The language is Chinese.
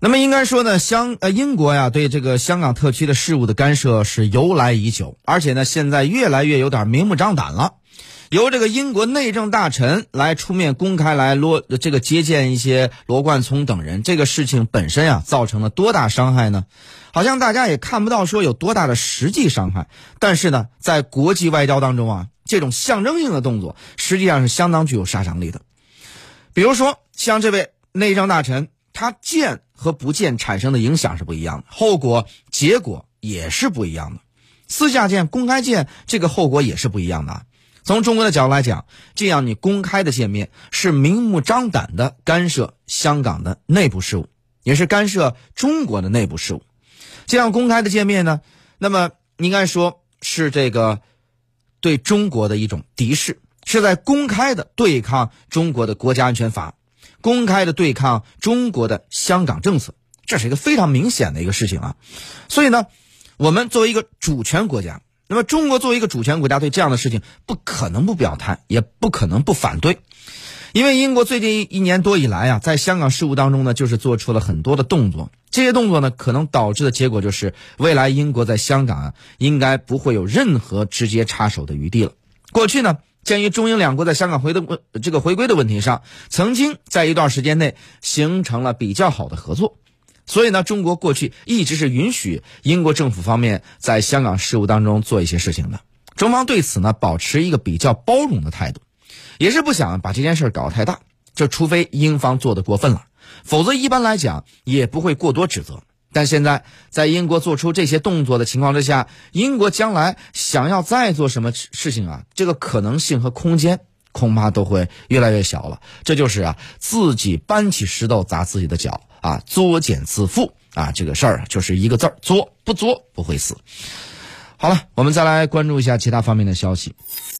那么应该说呢，香呃英国呀对这个香港特区的事务的干涉是由来已久，而且呢现在越来越有点明目张胆了。由这个英国内政大臣来出面公开来罗这个接见一些罗冠聪等人，这个事情本身啊造成了多大伤害呢？好像大家也看不到说有多大的实际伤害，但是呢，在国际外交当中啊，这种象征性的动作实际上是相当具有杀伤力的。比如说像这位内政大臣，他见和不见产生的影响是不一样的，后果结果也是不一样的。私下见、公开见，这个后果也是不一样的。从中国的角度来讲，这样你公开的见面是明目张胆的干涉香港的内部事务，也是干涉中国的内部事务。这样公开的见面呢，那么应该说是这个对中国的一种敌视，是在公开的对抗中国的国家安全法，公开的对抗中国的香港政策，这是一个非常明显的一个事情啊。所以呢，我们作为一个主权国家。那么，中国作为一个主权国家，对这样的事情不可能不表态，也不可能不反对。因为英国最近一年多以来啊，在香港事务当中呢，就是做出了很多的动作。这些动作呢，可能导致的结果就是，未来英国在香港啊，应该不会有任何直接插手的余地了。过去呢，鉴于中英两国在香港回的问这个回归的问题上，曾经在一段时间内形成了比较好的合作。所以呢，中国过去一直是允许英国政府方面在香港事务当中做一些事情的。中方对此呢，保持一个比较包容的态度，也是不想把这件事搞得太大。这除非英方做的过分了，否则一般来讲也不会过多指责。但现在在英国做出这些动作的情况之下，英国将来想要再做什么事情啊，这个可能性和空间恐怕都会越来越小了。这就是啊，自己搬起石头砸自己的脚。啊，作茧自缚啊，这个事儿就是一个字儿作，不作不会死。好了，我们再来关注一下其他方面的消息。